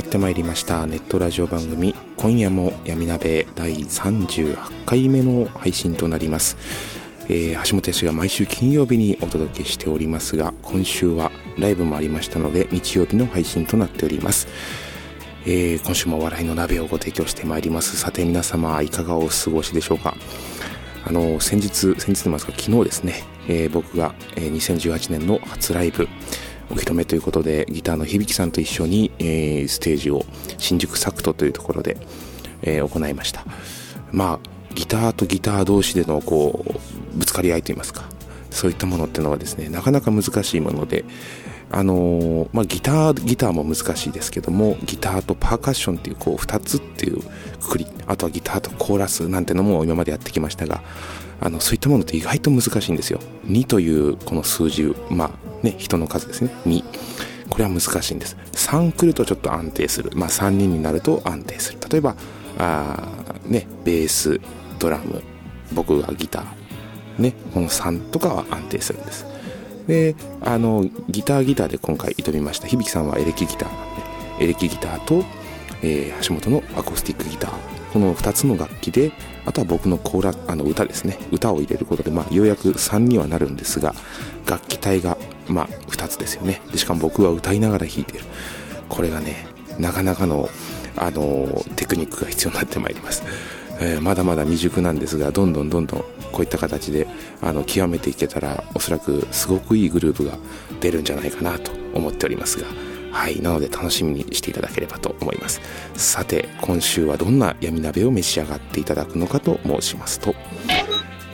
やってまいりましたネットラジオ番組今夜も闇鍋第38回目の配信となります、えー橋本康が毎週金曜日にお届けしておりますが今週はライブもありましたので日曜日の配信となっております。えー今週も笑いの鍋をご提供してまいります。さて皆様いかがお過ごしでしょうか？あの先日先日と言いますか昨日ですね、えー僕が、2018年の初ライブお披露目ということでギターの響さんと一緒に、えーステージを新宿サクトというところで、えー行いました。まあギターとギター同士でのこうぶつかり合いといいますかそういったものっていうのはですねなかなか難しいものであのーまあ、ギターギターも難しいですけどもギターとパーカッションっていうこう2つっていうくくりあとはギターとコーラスなんてのも今までやってきましたがあのそういったものって意外と難しいんですよ。2というこの数字まあね人の数ですね。2これは難しいんです。3来るとちょっと安定する。まあ3人になると安定する。例えばあーねベースドラム。僕がギター。ねこの3とかは安定するんです。であのギターギターで今回挑みました。響さんはエレキギターなんで。エレキギターと、えー橋本のアコースティックギター。この2つの楽器であとは僕のコーラあの歌ですね。歌を入れることで、まあ、ようやく3にはなるんですが楽器体が、まあ、2つですよね。でしかも僕は歌いながら弾いてる。これがねなかなかのあのテクニックが必要になってまいります、えーまだまだ未熟なんですがどんどんどんどんこういった形であの極めていけたらおそらくすごくいいグループが出るんじゃないかなと思っておりますが。はいなので楽しみにしていただければと思います。さて今週はどんな闇鍋を召し上がっていただくのかと申しますと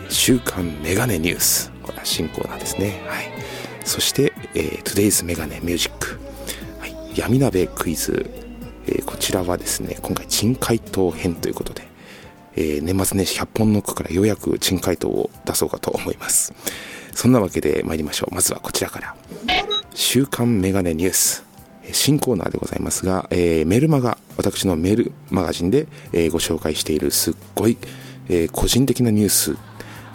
週刊メガネニュース。これは新コーナーですね。はい。そして、えー、Today's メガネミュージック、はい、闇鍋クイズ、えーこちらはですね今回珍回答編ということで、えー年末年始100本ノックからようやく珍回答を出そうかと思います。そんなわけで参りましょう。まずはこちらから。週刊メガネニュース。新コーナーでございますが、えーメルマガ私のメールマガジンで、えーご紹介しているすっごい、えー個人的なニュース。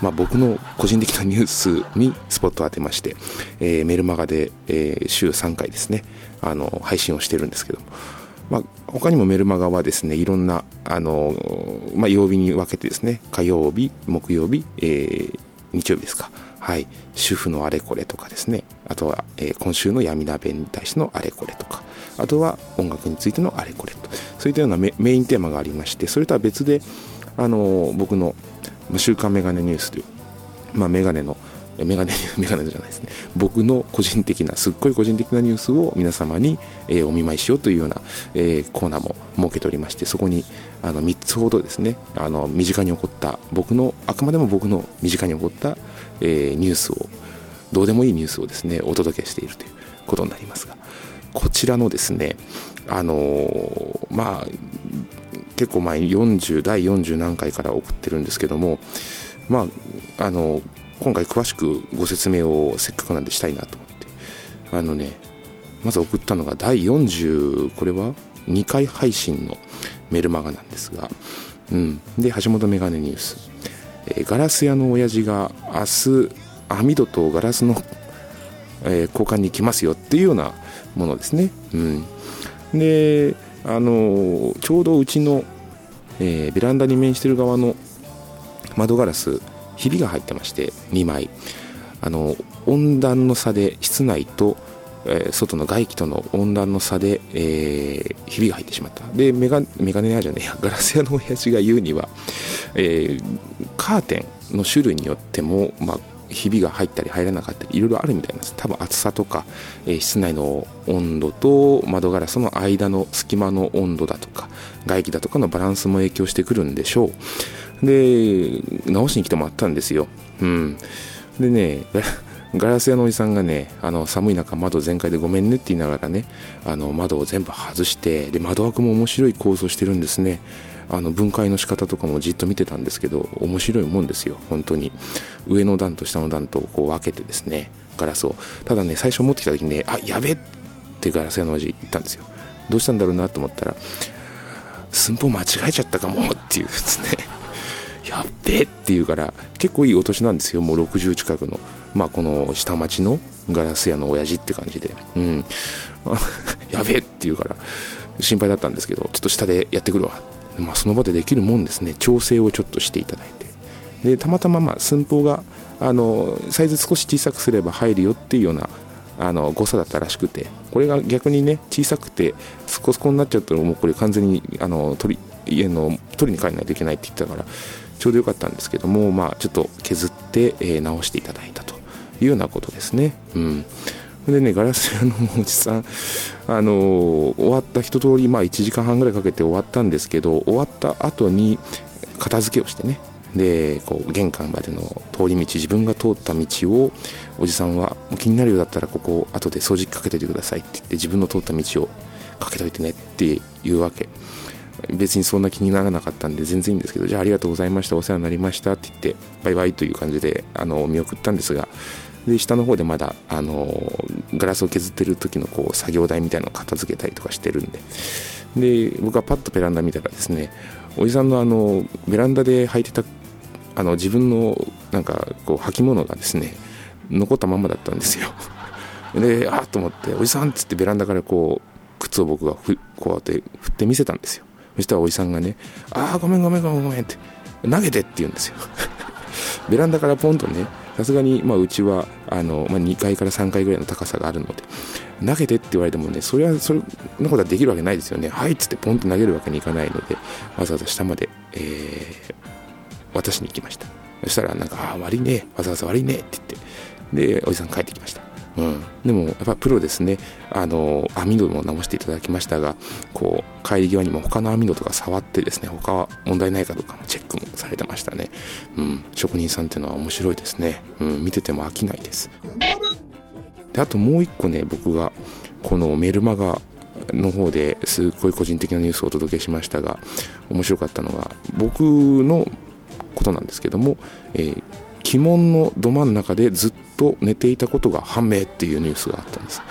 まあ、僕の個人的なニュースにスポットを当てまして、えメルマガで、え週3回ですねあの配信をしてるんですけども、まあ、他にもメルマガはですねいろんなあの、まあ、曜日に分けてですね火曜日木曜日、え日曜日ですか。はい。主婦のあれこれとかですね。あとは、えー今週の闇鍋に対してのあれこれとか。あとは音楽についてのあれこれと。そういったようなメインテーマがありましてそれとは別であの僕の週刊メガネニュースという、まあ、メガネのメガネ メガネじゃないですね。僕の個人的なすっごい個人的なニュースを皆様に、えーお見舞いしようというような、えーコーナーも設けておりましてそこにあの3つほどですねあの身近に起こった僕のあくまでも僕の身近に起こった、えーニュースをどうでもいいニュースをですねお届けしているということになりますがこちらのですねあのーまあ結構前40第40何回から送ってるんですけどもまああの今回詳しくご説明をせっかくなんでしたいなと思ってあのねまず送ったのが第40これは？2回配信のメルマガなんですが、うん、で橋本メガネニュース、えーガラス屋の親父が明日網戸とガラスの、えー交換に来ますよっていうようなものですね、うん、であのちょうどうちの、えーベランダに面してる側の窓ガラスひびが入ってまして2枚。あの温暖の差で室内と、えー、外の外気との温暖の差で、えー、ひびが入ってしまった。でメガメガネ屋じゃねえや。ガラス屋の親父が言うには、えー、カーテンの種類によっても、まあ、ひびが入ったり入らなかったりいろいろあるみたいなんです。多分厚さとか、えー、室内の温度と窓ガラスの間の隙間の温度だとか外気だとかのバランスも影響してくるんでしょう。で直しに来てもらったんですよ。うん。でねガラス屋のおじさんがねあの寒い中窓全開でごめんねって言いながらねあの窓を全部外してで窓枠も面白い構造してるんですね。あの分解の仕方とかもじっと見てたんですけど面白いもんですよ本当に。上の段と下の段とこう分けてですねガラスを。ただね最初持ってきた時にねあやべってガラス屋のおじ言ったんですよ。どうしたんだろうなと思ったら寸法間違えちゃったかもっていうですね。やっべって言うから結構いいお年なんですよもう60近くの。まあこの下町のガラス屋の親父って感じでうん。やべえって言うから心配だったんですけどちょっと下でやってくるわ。まあ、その場でできるもんですね。調整をちょっとしていただいて。でたまたままあ寸法があのサイズ少し小さくすれば入るよっていうようなあの誤差だったらしくてこれが逆にね小さくてそこそこになっちゃったらもうこれ完全にあの取り家の取りに帰らないといけないって言ってたからちょうどよかったんですけどもまあちょっと削って、えー、直していただいたと。いうようなことですね。うん。でねガラス屋のおじさんあの終わった一通りまあ1時間半ぐらいかけて終わったんですけど終わった後に片付けをしてね。でこう玄関までの通り道自分が通った道をおじさんは気になるようだったらここ後で掃除機かけておいてくださいって言って自分の通った道をかけといてねっていうわけ。別にそんな気にならなかったんで全然いいんですけどじゃあありがとうございましたお世話になりましたって言ってバイバイという感じであの見送ったんですがで下の方でまだあのガラスを削ってる時のこう作業台みたいなのを片付けたりとかしてるんで。で僕はパッとベランダ見たらですねおじさんのあのベランダで履いてたあの自分のなんかこう履物がですね残ったままだったんですよ。であっと思って「おじさん」っつってベランダからこう靴を僕がふこうやって振って見せたんですよ。そしたらおじさんがね「ああごめんごめんごめんごめん」って「投げて」って言うんですよ。ベランダからポンとねさすがに、まあ、うちはあの、まあ、2階から3階ぐらいの高さがあるので。投げてって言われてもねそれはそれのことはできるわけないですよね。はいっつってポンと投げるわけにいかないのでわざわざ下まで、えー、渡しに行きました。そしたらなんか「ああ悪いね。わざわざ悪いね」って言って。でおじさん帰ってきました。うん、でもやっぱプロですね。あの網戸も直していただきましたがこう帰り際にも他の網戸とか触ってですね他は問題ないかどうかもチェックもされてましたね、うん、職人さんっていうのは面白いですね、うん、見てても飽きないです。であともう一個ね僕がこのメルマガの方ですっごい個人的なニュースをお届けしましたが面白かったのが僕のことなんですけども、えー、鬼門のど真ん中でずっと寝ていたことが判明っていうニュースがあったんです。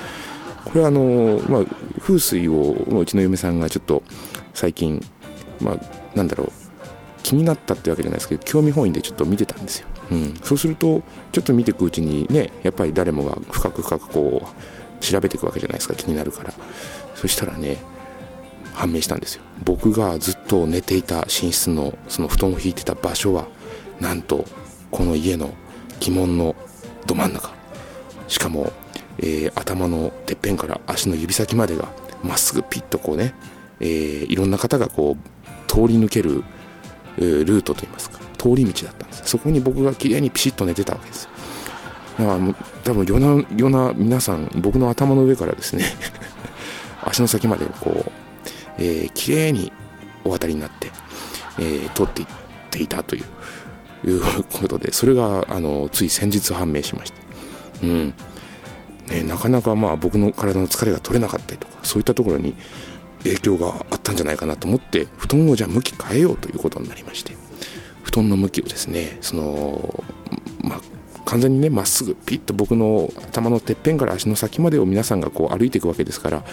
これはあの、まあ、風水をうちの嫁さんがちょっと最近、まあ、なんだろう気になったってわけじゃないですけど興味本位でちょっと見てたんですよ、うん、そうするとちょっと見ていくうちにねやっぱり誰もが深く深くこう調べていくわけじゃないですか気になるから。そしたらね判明したんですよ。僕がずっと寝ていた寝室のその布団を引いてた場所はなんとこの家の鬼門のど真ん中。しかも、えー、頭のてっぺんから足の指先までがまっすぐピッとこうね、えー、いろんな方がこう通り抜ける、えー、ルートといいますか通り道だったんです。そこに僕が綺麗にピシッと寝てたわけです。だから多分夜な夜な皆さん僕の頭の上からですね 足の先までこう、えー、綺麗にお渡りになって、えー、通っていっていたといういうことでそれがあのつい先日判明しました、うん。ね、なかなかまあ僕の体の疲れが取れなかったりとかそういったところに影響があったんじゃないかなと思って布団をじゃあ向き変えようということになりまして布団の向きをですねそのまあ完全にねまっすぐピッと僕の頭のてっぺんから足の先までを皆さんがこう歩いていくわけですから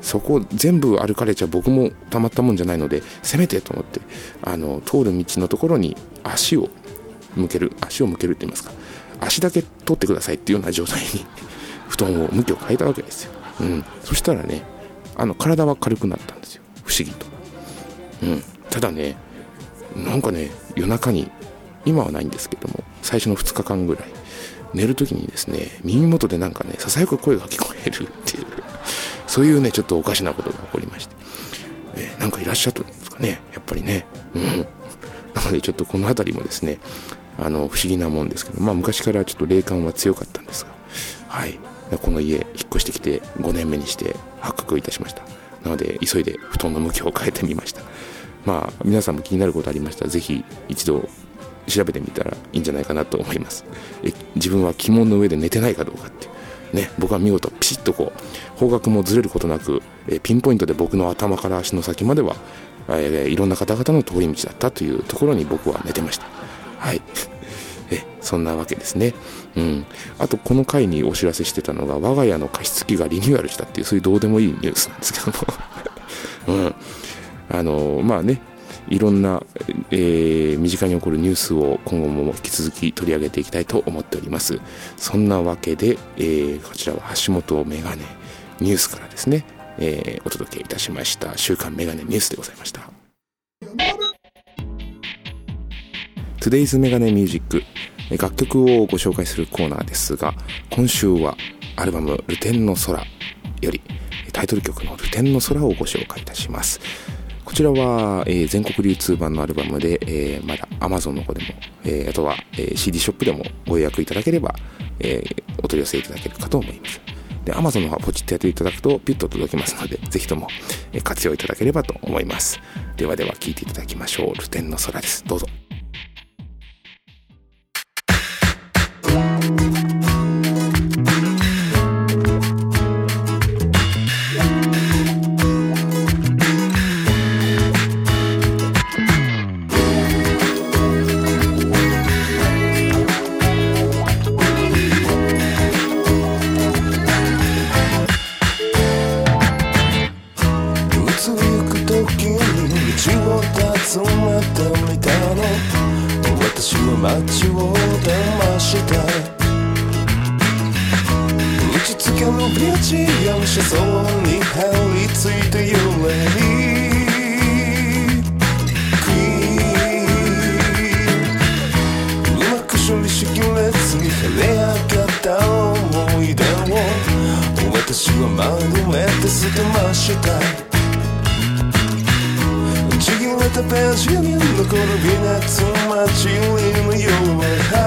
そこ全部歩かれちゃ僕もたまったもんじゃないのでせめてと思ってあの通る道のところに足を向ける足を向けるって言いますか足だけ取ってくださいっていうような状態に 布団を向きを変えたわけですよ、うん、そしたらねあの体は軽くなったんですよ。不思議と、うん、ただねなんかね夜中に今はないんですけども最初の2日間ぐらい寝る時にですね耳元でなんかねささやく声が聞こえるっていう。そういうねちょっとおかしなことが起こりまして、えー、なんかいらっしゃったんですかね。やっぱりね。うん。なのでちょっとこの辺りもですねあの不思議なもんですけどまあ昔からちょっと霊感は強かったんですが。はい。この家引っ越してきて5年目にして発覚いたしました。なので急いで布団の向きを変えてみました。まあ皆さんも気になることありましたら是非一度調べてみたらいいんじゃないかなと思います。え自分は鬼門の上で寝てないかどうかっていう。ね僕は見事ピシッとこう方角もずれることなくえピンポイントで僕の頭から足の先までは、えー、いろんな方々の通り道だったというところに僕は寝てました。はい。えそんなわけですね。うん。あとこの回にお知らせしてたのが我が家の加湿器がリニューアルしたっていうそういうどうでもいいニュースなんですけども。うん。あのまあねいろんな、えー、身近に起こるニュースを今後も引き続き取り上げていきたいと思っております。そんなわけで、えー、こちらは橋本メガネニュースからですね、えー、お届けいたしました。週刊メガネニュースでございました。Today's メガネミュージック楽曲をご紹介するコーナーですが今週はアルバム「ルテンの空」よりタイトル曲の「ルテンの空」をご紹介いたします。こちらは、えー、全国流通版のアルバムで、えー、まだ Amazon の方でも、えー、あとは、え、CD ショップでもご予約いただければ、え、お取り寄せいただけるかと思います。で、Amazon の方はポチッとやっていただくとピュッと届きますので、ぜひともえ活用いただければと思います。ではでは聴いていただきましょう。ルテンの空です。どうぞ。幸せそうに張り付いて揺れる処理しきれずに晴れ上がった思い出を。私は丸めて捨てました。ちぎれたページに残る微熱ツ街りのよう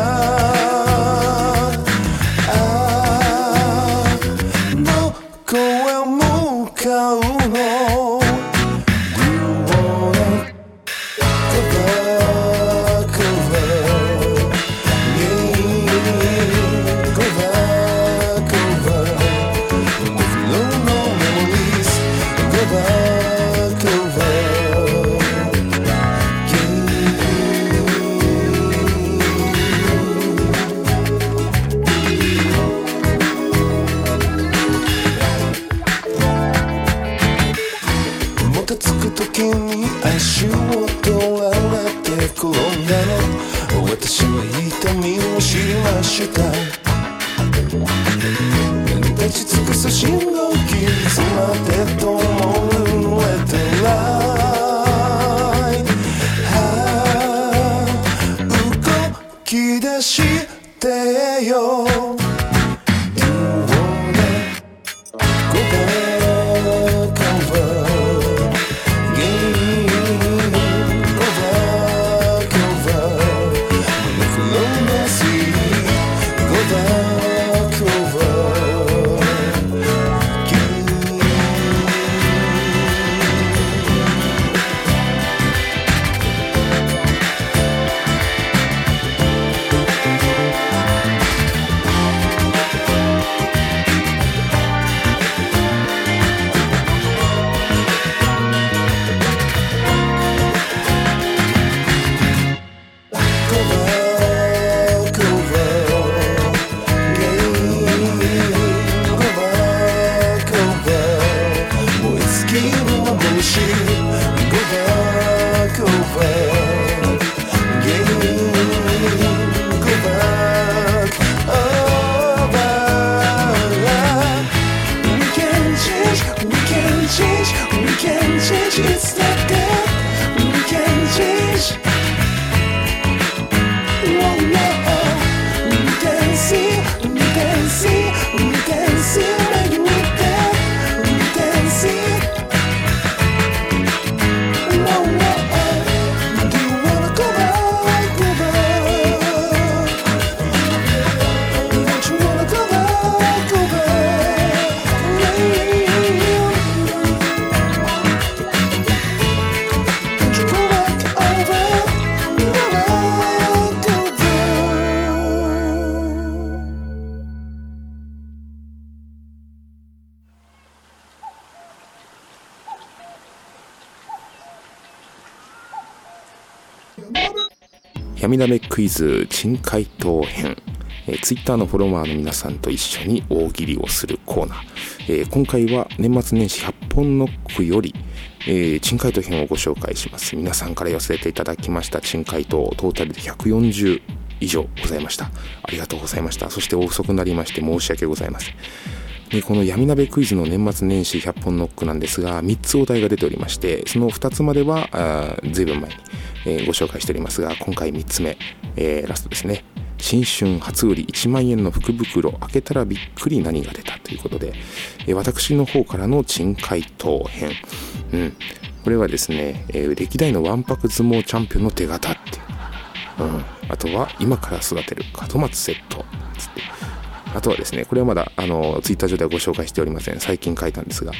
闇鍋クイズ珍回答編。えー、ツイッターのフォロワーの皆さんと一緒に大喜利をするコーナー、えー、今回は年末年始100本ノックより、えー、珍回答編をご紹介します。皆さんから寄せていただきました珍回答トータルで140以上ございました。ありがとうございました。そしてお遅くなりまして申し訳ございません。でこの闇鍋クイズの年末年始100本ノックなんですが3つお題が出ておりましてその2つまではあ随分前に、えー、ご紹介しておりますが今回3つ目、えー、ラストですね。新春初売り1万円の福袋開けたらびっくり何が出たということで、えー、私の方からの珍回答編、うん、これはですね、えー、歴代のわんぱく相撲チャンピオンの手形っていう、うん、あとは今から育てる門松セット。つって。あとはですね、これはまだ、あの、ツイッター上ではご紹介しておりません。最近書いたんですが、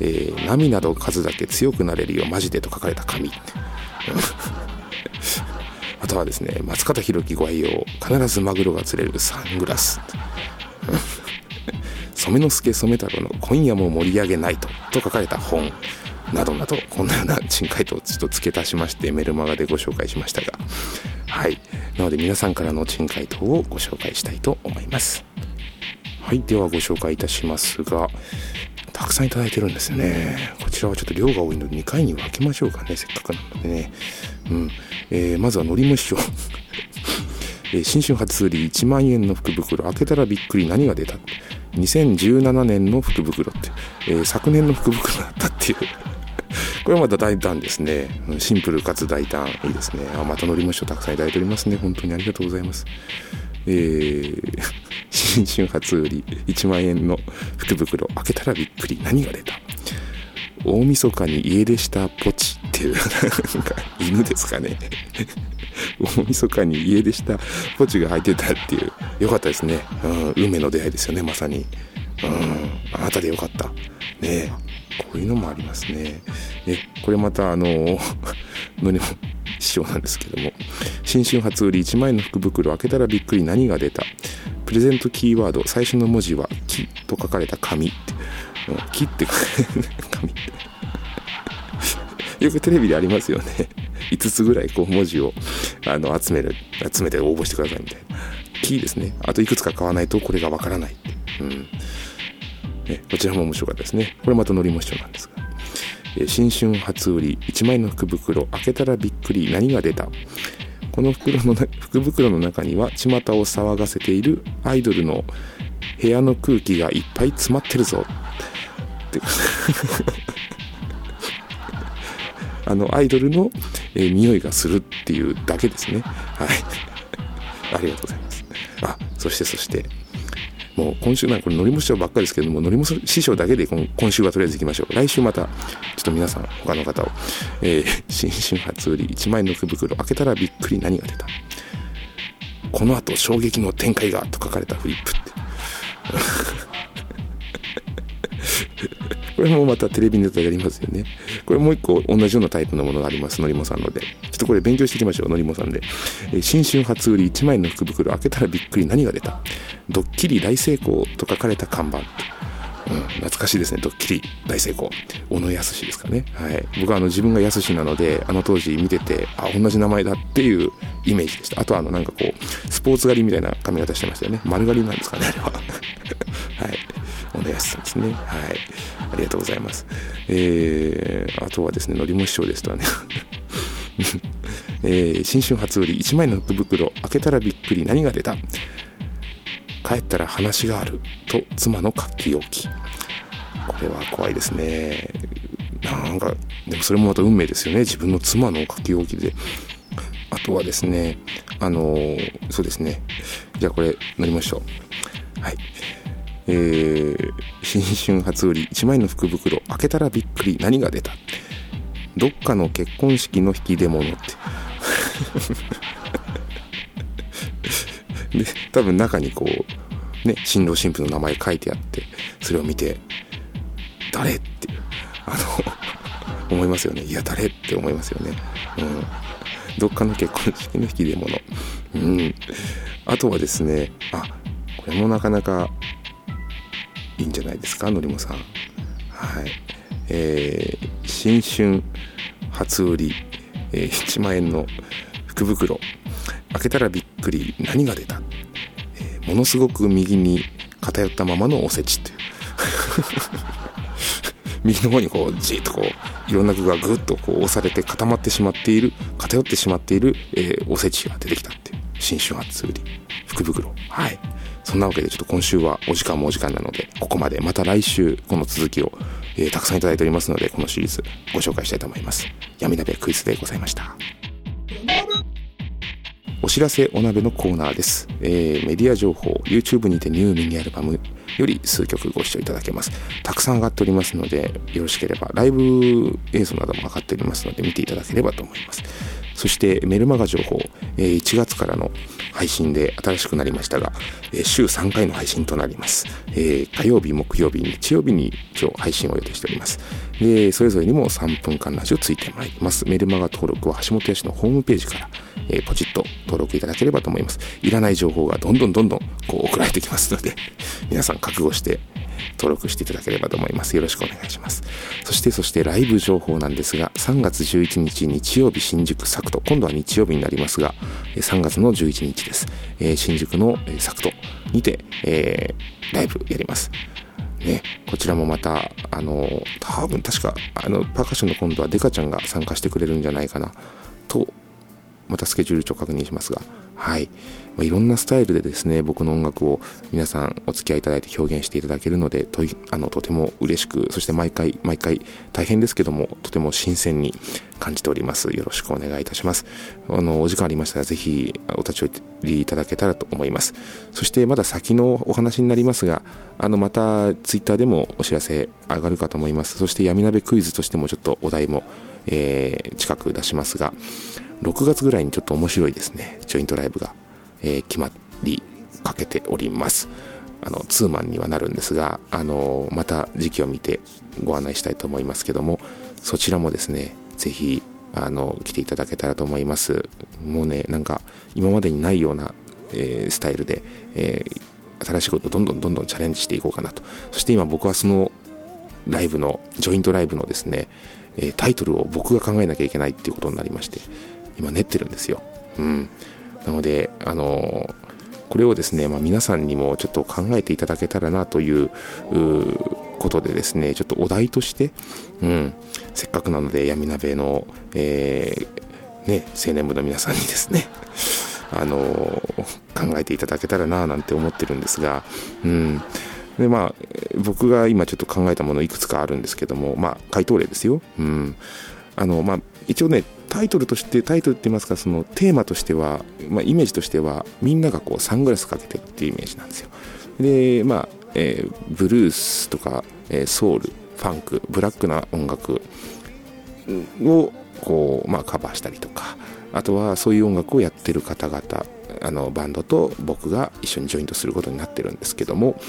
えー、波など数だけ強くなれるよ、マジでと書かれた紙。あとはですね、松方弘樹ご愛用、必ずマグロが釣れるサングラス。染之助染太郎の今夜も盛り上げないと、と書かれた本。などなど、こんなような珍回答をちょっと付け足しましてメルマガでご紹介しましたが、はい。なので皆さんからの珍回答をご紹介したいと思います。はい、ではご紹介いたしますが、たくさんいただいてるんですね。こちらはちょっと量が多いので2回に分けましょうかね、せっかくなのでね。うん。えー、まずはのりむしを え、新春初売り1万円の福袋、開けたらびっくり何が出た2017年の福袋って、えー、昨年の福袋だったっていう これはまた大胆ですね。シンプルかつ大胆。いいですね。あ、またのりむしをたくさんいただいておりますね。本当にありがとうございます。えー、新春初売り1万円の福袋開けたらびっくり何が出た？大晦日に家出したポチっていうなんか犬ですかね。大晦日に家出したポチが入ってたっていうよかったですね、うん、運命の出会いですよねまさに、うん、あなたでよかった。ねこういうのもありますね。えこれまたあの の師匠なんですけども新春初売り1万円の福袋開けたらびっくり何が出た。プレゼントキーワード最初の文字は「木」と書かれた紙って「木」って紙って よくテレビでありますよね。5つぐらいこう文字をあの集める集めて応募してくださいみたいな。キーですね。あといくつか買わないとこれがわからない、うん。ね、こちらも面白かったですね。これまたのりも一緒なんですが。新春初売り1枚の福袋開けたらびっくり何が出た？この袋の福袋の中には巷を騒がせているアイドルの部屋の空気がいっぱい詰まってるぞ。って。あのアイドルの、えー、匂いがするっていうだけですね。はい。ありがとうございます。あそしてそして。もう今週なんかこれ乗り師匠ばっかりですけども乗り師匠だけで今週はとりあえず行きましょう。来週またちょっと皆さん他の方を、えー、新春初売り1枚の福袋開けたらびっくり何が出た。この後衝撃の展開がと書かれたフリップって。これもまたテレビネタやりますよね。これもう一個同じようなタイプのものがあります、のりもさんので。ちょっとこれ勉強していきましょう、のりもさんで。えー、新春初売り1枚の福袋開けたらびっくり何が出た？ドッキリ大成功と書かれた看板。うん、懐かしいですね。ドッキリ大成功。小野康ですかね。はい。僕はあの自分が康なので、あの当時見てて、あ、同じ名前だっていうイメージでした。あとはあのなんかこう、スポーツ狩りみたいな髪型してましたよね。丸刈りなんですかね、あれは。はい。小野康さんですね。はい。ありがとうございます。えー、あとはですね、のりも師匠ですとはね。えー、新春初売り1枚の福袋開けたらびっくり何が出た？帰ったら話があると妻の書き置きこれは怖いですねなんかでもそれもまた運命ですよね自分の妻の書き置きであとはですねあの、そうですねじゃあこれ乗りましょうはいえー、新春初売り1枚の福袋開けたらびっくり何が出た？どっかの結婚式の引き出物って。で多分中にこうね新郎新婦の名前書いてあってそれを見て誰ってあの思いますよね。いや誰って思いますよね。うん。どっかの結婚式の引き出物。うん。あとはですねあこれもなかなかいいんじゃないですかのりもさん。はい。えー、新春初売り、えー、1万円の福袋。開けたらびっくり何が出た、えー、ものすごく右に偏ったままのおせちっていう。右の方にこうじっとこういろんな具がぐっとこう押されて固まってしまっている偏ってしまっている、えー、おせちが出てきたっていう。新春初売り福袋。はい。そんなわけでちょっと今週はお時間もお時間なのでここまでまた来週この続きを、えー、たくさんいただいておりますのでこのシリーズご紹介したいと思います。闇鍋クイズでございました。お知らせお鍋のコーナーです、えー、メディア情報 YouTube にてニューミニアルバムより数曲ご視聴いただけます。たくさん上がっておりますのでよろしければライブ映像なども上がっておりますので見ていただければと思います。そしてメルマガ情報、えー、1月からの配信で新しくなりましたが、えー、週3回の配信となります、えー、火曜日木曜日日曜日に今日配信を予定しております。でそれぞれにも3分間ラジオついてまいります。メルマガ登録は橋本屋氏のホームページからえー、ポチッと登録いただければと思います。いらない情報がどんどんどんどんこう送られてきますので、皆さん覚悟して登録していただければと思います。よろしくお願いします。そして、そしてライブ情報なんですが、3月11日日曜日新宿サクト、今度は日曜日になりますが、3月の11日です。えー、新宿のサクトにて、えー、ライブやります。ね、こちらもまた、あの、多分確か、あの、パーカッションの今度はデカちゃんが参加してくれるんじゃないかな、とまたスケジュール帳確認しますが、はい。まあ、いろんなスタイルでですね、僕の音楽を皆さんお付き合いいただいて表現していただけるので、とあのとても嬉しく、そして毎回、毎回大変ですけども、とても新鮮に感じております。よろしくお願いいたします。あの、お時間ありましたら、ぜひお立ち寄りいただけたらと思います。そしてまだ先のお話になりますが、あの、またツイッターでもお知らせ上がるかと思います。そして闇鍋クイズとしてもちょっとお題も、えー、近く出しますが、6月ぐらいにちょっと面白いですね、ジョイントライブが、えー、決まりかけております。あの、ツーマンにはなるんですが、あの、また時期を見てご案内したいと思いますけども、そちらもですね、ぜひ、あの、来ていただけたらと思います。もうね、なんか、今までにないような、えー、スタイルで、えー、新しいことをどんどんどんどんチャレンジしていこうかなと。そして今僕はそのライブの、ジョイントライブのですね、えタイトルを僕が考えなきゃいけないっていうことになりまして、今練ってるんですよ。うん。なので、あのこれをですね、まあ、皆さんにもちょっと考えていただけたらなということでですね、ちょっとお題として、うん、せっかくなので闇鍋の、えー、ね、青年部の皆さんにですね、あの考えていただけたらななんて思ってるんですが、うん。で、まあ、僕が今ちょっと考えたものいくつかあるんですけども、まあ、回答例ですよ。うん。あの、まあ、一応ね、タイトルとして、タイトルって言いますか、そのテーマとしては、まあ、イメージとしては、みんながこうサングラスかけてるっていうイメージなんですよ。で、まあ、えー、ブルースとか、えー、ソウル、ファンク、ブラックな音楽をこう、まあ、カバーしたりとか、あとはそういう音楽をやってる方々、あのバンドと僕が一緒にジョイントすることになってるんですけども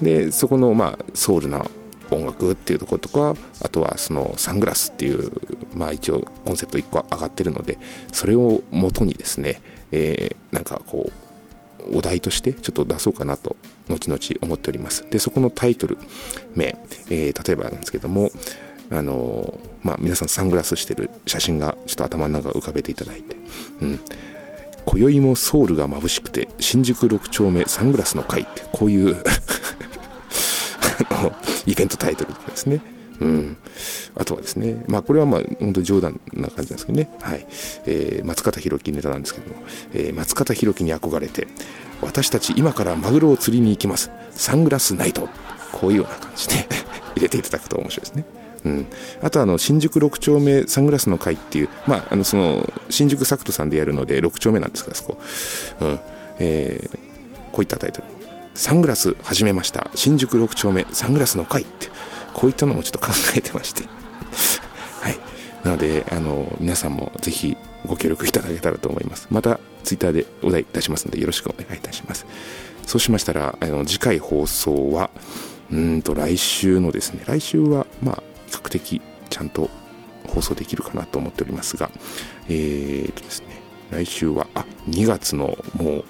でそこのまあソウルな音楽っていうところとかあとはそのサングラスっていうまあ一応コンセプト1個上がってるのでそれを元にですね、えー、なんかこうお題としてちょっと出そうかなと後々思っております。でそこのタイトル名、えー、例えばなんですけどもあのまあ皆さんサングラスしてる写真がちょっと頭の中浮かべていただいてうん。今宵もソウルが眩しくて新宿6丁目サングラスの会ってこういう あのイベントタイトルとかですね。うん。あとはですね、まあこれはまあ本当冗談な感じなんですけどね。はい。えー、松方弘樹ネタなんですけども、えー、松方弘樹に憧れて、私たち今からマグロを釣りに行きます。サングラスナイト。こういうような感じで 入れていただくと面白いですね。うん、あとあの新宿6丁目サングラスの会っていう、まあ、あのその新宿サクトさんでやるので6丁目なんですがそこ、うんえー、こういったタイトルサングラス始めました。新宿6丁目サングラスの会ってこういったのもちょっと考えてまして。はい。なのであの皆さんもぜひご協力いただけたらと思います。またツイッターでお題出しますのでよろしくお願いいたします。そうしましたらあの次回放送はうんと来週のですね来週はまあ比較的ちゃんと放送できるかなと思っておりますがえーとですね来週はあ2月のもう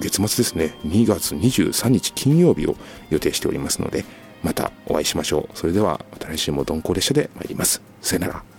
月末ですね、2月23日金曜日を予定しておりますので、またお会いしましょう。それでは、また来週も鈍行列車で参ります。さよなら。